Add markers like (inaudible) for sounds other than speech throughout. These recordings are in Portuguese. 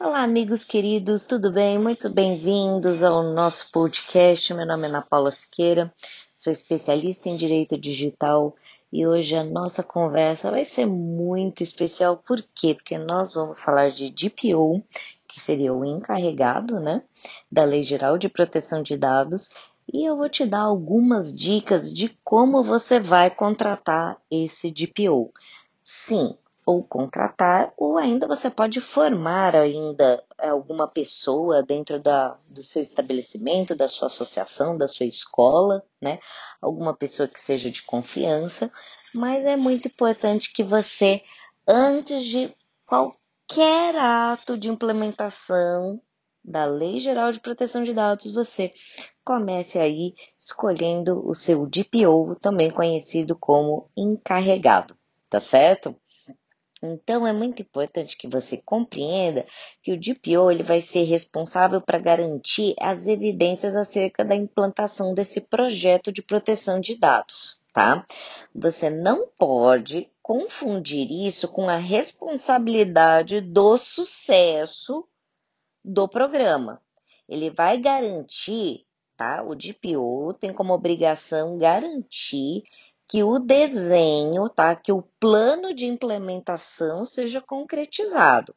Olá, amigos queridos, tudo bem? Muito bem-vindos ao nosso podcast. Meu nome é Ana Paula Siqueira, sou especialista em direito digital e hoje a nossa conversa vai ser muito especial. Por quê? Porque nós vamos falar de DPO, que seria o encarregado, né, da Lei Geral de Proteção de Dados, e eu vou te dar algumas dicas de como você vai contratar esse DPO. Sim, ou contratar, ou ainda você pode formar ainda alguma pessoa dentro da, do seu estabelecimento, da sua associação, da sua escola, né? Alguma pessoa que seja de confiança, mas é muito importante que você, antes de qualquer ato de implementação da Lei Geral de Proteção de Dados, você comece aí escolhendo o seu DPO, também conhecido como encarregado, tá certo? Então é muito importante que você compreenda que o DPO ele vai ser responsável para garantir as evidências acerca da implantação desse projeto de proteção de dados, tá? Você não pode confundir isso com a responsabilidade do sucesso do programa. Ele vai garantir, tá? O DPO tem como obrigação garantir que o desenho, tá? Que o plano de implementação seja concretizado,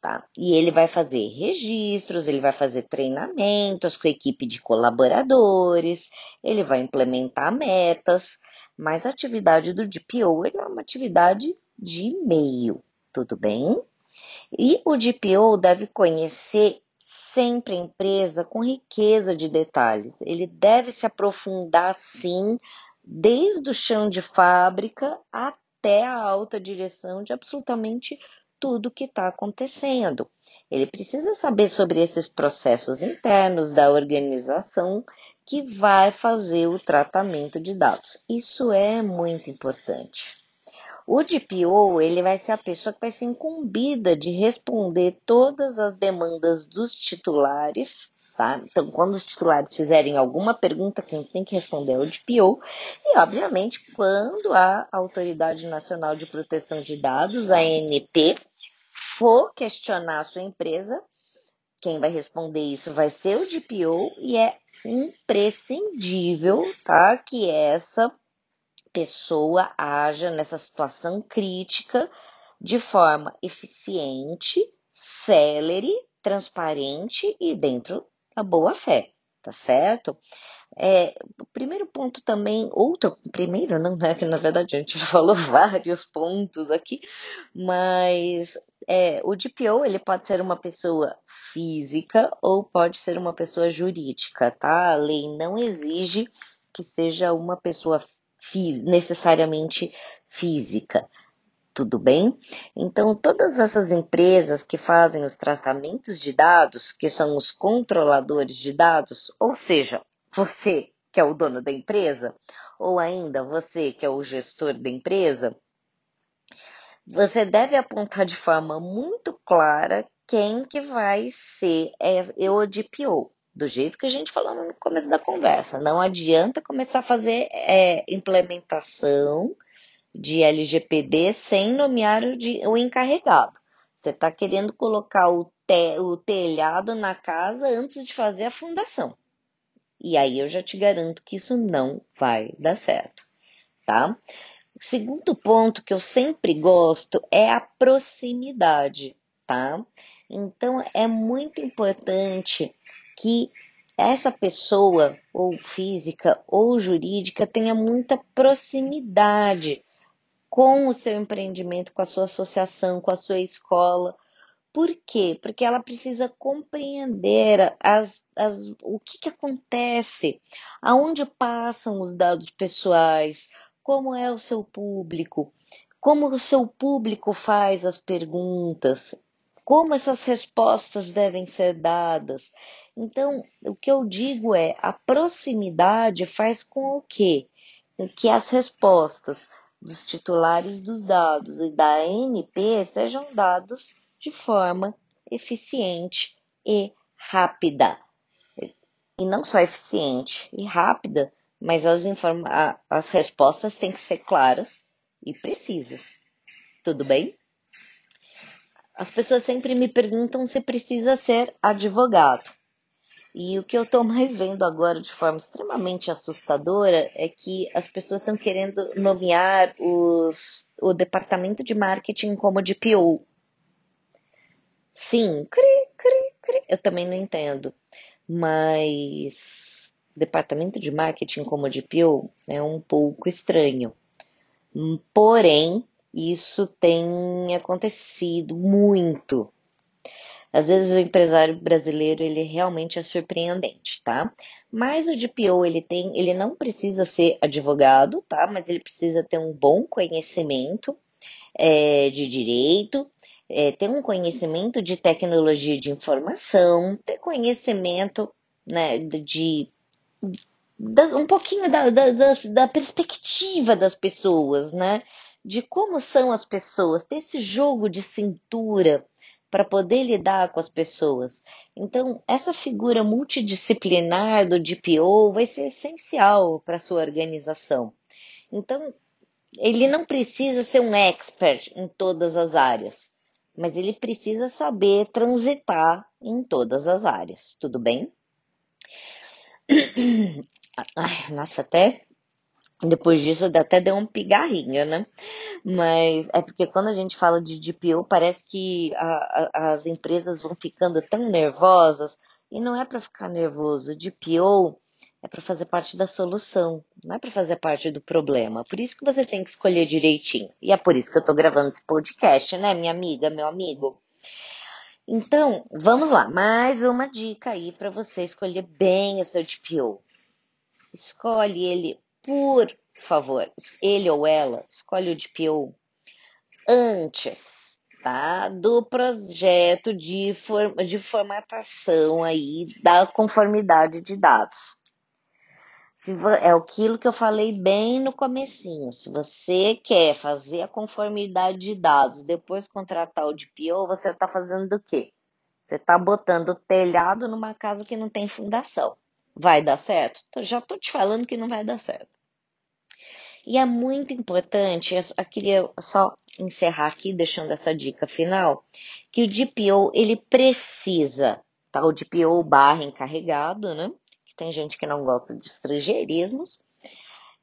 tá? E ele vai fazer registros, ele vai fazer treinamentos com a equipe de colaboradores, ele vai implementar metas, mas a atividade do DPO é uma atividade de meio, tudo bem? E o DPO deve conhecer sempre a empresa com riqueza de detalhes. Ele deve se aprofundar sim desde o chão de fábrica até a alta direção de absolutamente tudo que está acontecendo. Ele precisa saber sobre esses processos internos da organização que vai fazer o tratamento de dados. Isso é muito importante. O DPO, ele vai ser a pessoa que vai ser incumbida de responder todas as demandas dos titulares Tá? Então, quando os titulares fizerem alguma pergunta, quem tem que responder é o DPO. E, obviamente, quando a Autoridade Nacional de Proteção de Dados, a ANP, for questionar a sua empresa, quem vai responder isso vai ser o DPO e é imprescindível, tá? Que essa pessoa haja nessa situação crítica de forma eficiente, célere, transparente e dentro a boa fé, tá certo? É, o primeiro ponto também, outro, primeiro não, né, que na verdade a gente (laughs) falou vários pontos aqui, mas é, o DPO ele pode ser uma pessoa física ou pode ser uma pessoa jurídica, tá? A lei não exige que seja uma pessoa necessariamente física tudo bem? Então, todas essas empresas que fazem os tratamentos de dados, que são os controladores de dados, ou seja, você que é o dono da empresa, ou ainda você que é o gestor da empresa, você deve apontar de forma muito clara quem que vai ser o DPO, do jeito que a gente falou no começo da conversa. Não adianta começar a fazer é, implementação de LGPD sem nomear o, de, o encarregado. Você está querendo colocar o, te, o telhado na casa antes de fazer a fundação. E aí eu já te garanto que isso não vai dar certo, tá? O segundo ponto que eu sempre gosto é a proximidade, tá? Então é muito importante que essa pessoa, ou física ou jurídica, tenha muita proximidade com o seu empreendimento, com a sua associação, com a sua escola. Por quê? Porque ela precisa compreender as, as, o que, que acontece, aonde passam os dados pessoais, como é o seu público, como o seu público faz as perguntas, como essas respostas devem ser dadas. Então, o que eu digo é, a proximidade faz com o quê? Com que as respostas dos titulares dos dados e da ANP sejam dados de forma eficiente e rápida. E não só eficiente e rápida, mas as, as respostas têm que ser claras e precisas. Tudo bem? as pessoas sempre me perguntam se precisa ser advogado. E o que eu estou mais vendo agora de forma extremamente assustadora é que as pessoas estão querendo nomear os, o departamento de marketing como de PO. Sim, cri, cri, cri. eu também não entendo. Mas departamento de marketing como de PO é um pouco estranho. Porém, isso tem acontecido muito às vezes o empresário brasileiro ele realmente é surpreendente, tá? Mas o DPO ele tem, ele não precisa ser advogado, tá? Mas ele precisa ter um bom conhecimento é, de direito, é, ter um conhecimento de tecnologia de informação, ter conhecimento né, de, um pouquinho da, da, da perspectiva das pessoas, né? De como são as pessoas, ter esse jogo de cintura para poder lidar com as pessoas. Então, essa figura multidisciplinar do DPO vai ser essencial para a sua organização. Então, ele não precisa ser um expert em todas as áreas, mas ele precisa saber transitar em todas as áreas, tudo bem? (clears throat) Ai, nossa, até depois disso até deu um pigarrinho, né? Mas é porque quando a gente fala de DPO, parece que a, a, as empresas vão ficando tão nervosas. E não é para ficar nervoso. DPO é para fazer parte da solução, não é para fazer parte do problema. Por isso que você tem que escolher direitinho. E é por isso que eu estou gravando esse podcast, né, minha amiga, meu amigo? Então, vamos lá. Mais uma dica aí para você escolher bem o seu DPO. Escolhe ele por favor, ele ou ela, escolhe o DPO antes, tá? Do projeto de, form de formatação aí da conformidade de dados. é aquilo que eu falei bem no comecinho. Se você quer fazer a conformidade de dados, depois contratar o DPO, você está fazendo o quê? Você está botando telhado numa casa que não tem fundação. Vai dar certo? Já estou te falando que não vai dar certo. E é muito importante, eu queria só encerrar aqui deixando essa dica final, que o DPO ele precisa, tá? O DPO barra encarregado, né? Que tem gente que não gosta de estrangeirismos.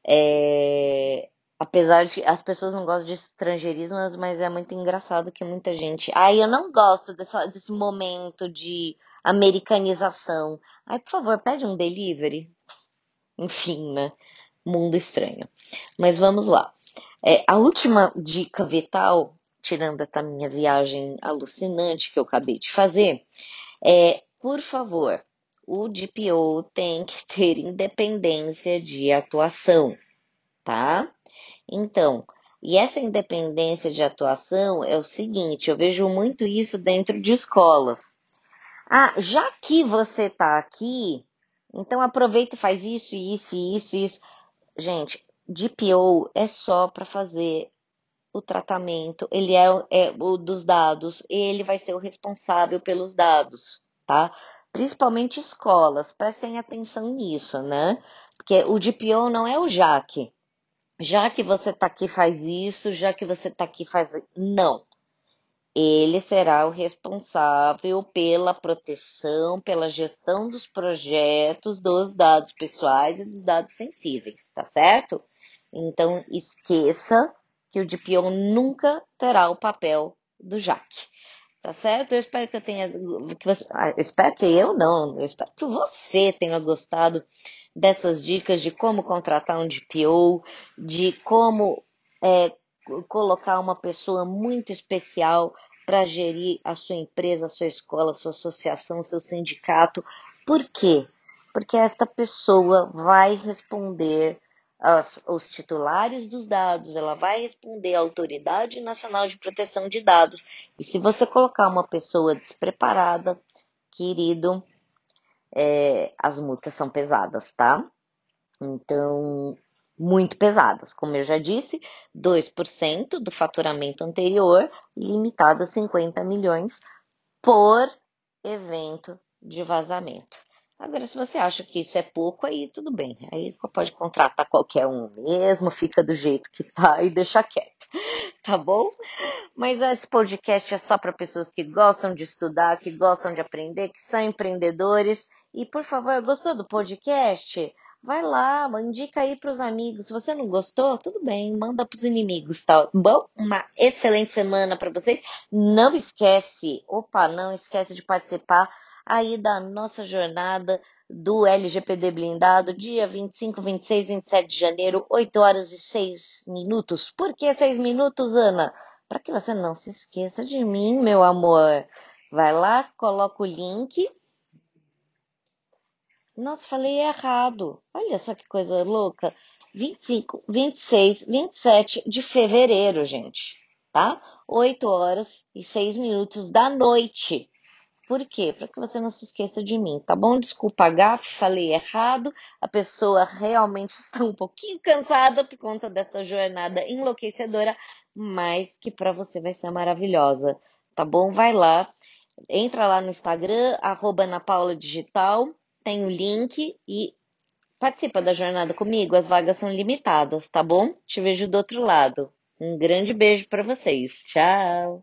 É, apesar de que as pessoas não gostam de estrangeirismos, mas é muito engraçado que muita gente. Ai, eu não gosto dessa, desse momento de americanização. Ai, por favor, pede um delivery. Enfim, né? mundo estranho. Mas vamos lá. É, a última dica vital, tirando essa minha viagem alucinante que eu acabei de fazer, é, por favor, o DPO tem que ter independência de atuação, tá? Então, e essa independência de atuação é o seguinte, eu vejo muito isso dentro de escolas. Ah, já que você está aqui, então aproveita e faz isso, isso, isso, isso. Gente, DPO é só para fazer o tratamento, ele é, é, o dos dados, ele vai ser o responsável pelos dados, tá? Principalmente escolas, prestem atenção nisso, né? Porque o DPO não é o JAC. Já que você tá aqui faz isso, já que você tá aqui faz. Não ele será o responsável pela proteção, pela gestão dos projetos, dos dados pessoais e dos dados sensíveis, tá certo? Então, esqueça que o DPO nunca terá o papel do JAC. Tá certo? Eu espero que eu tenha. Que você, ah, eu espero que eu não, eu espero que você tenha gostado dessas dicas de como contratar um DPO, de como é, colocar uma pessoa muito especial para gerir a sua empresa, a sua escola, a sua associação, seu sindicato. Por quê? Porque esta pessoa vai responder aos, aos titulares dos dados, ela vai responder à Autoridade Nacional de Proteção de Dados. E se você colocar uma pessoa despreparada, querido, é, as multas são pesadas, tá? Então, muito pesadas. Como eu já disse, 2% do faturamento anterior, limitado a 50 milhões por evento de vazamento. Agora, se você acha que isso é pouco, aí tudo bem. Aí pode contratar qualquer um mesmo, fica do jeito que tá e deixa quieto. (laughs) tá bom? Mas esse podcast é só para pessoas que gostam de estudar, que gostam de aprender, que são empreendedores. E por favor, gostou do podcast? Vai lá, indica aí para os amigos. Se você não gostou, tudo bem, manda para os inimigos, tá bom? Uma excelente semana para vocês. Não esquece, opa, não esquece de participar aí da nossa jornada do LGPD blindado, dia 25, 26, 27 de janeiro, 8 horas e 6 minutos. Por que 6 minutos, Ana? Para que você não se esqueça de mim, meu amor. Vai lá, coloca o link nossa, falei errado. Olha só que coisa louca. 25, 26, 27 de fevereiro, gente. Tá? 8 horas e 6 minutos da noite. Por quê? Para que você não se esqueça de mim, tá bom? Desculpa, gafe, falei errado. A pessoa realmente (laughs) está um pouquinho cansada por conta dessa jornada enlouquecedora, mas que para você vai ser maravilhosa, tá bom? Vai lá, entra lá no Instagram, arroba Digital, tem o link e participa da jornada comigo. As vagas são limitadas, tá bom? Te vejo do outro lado. Um grande beijo para vocês. Tchau!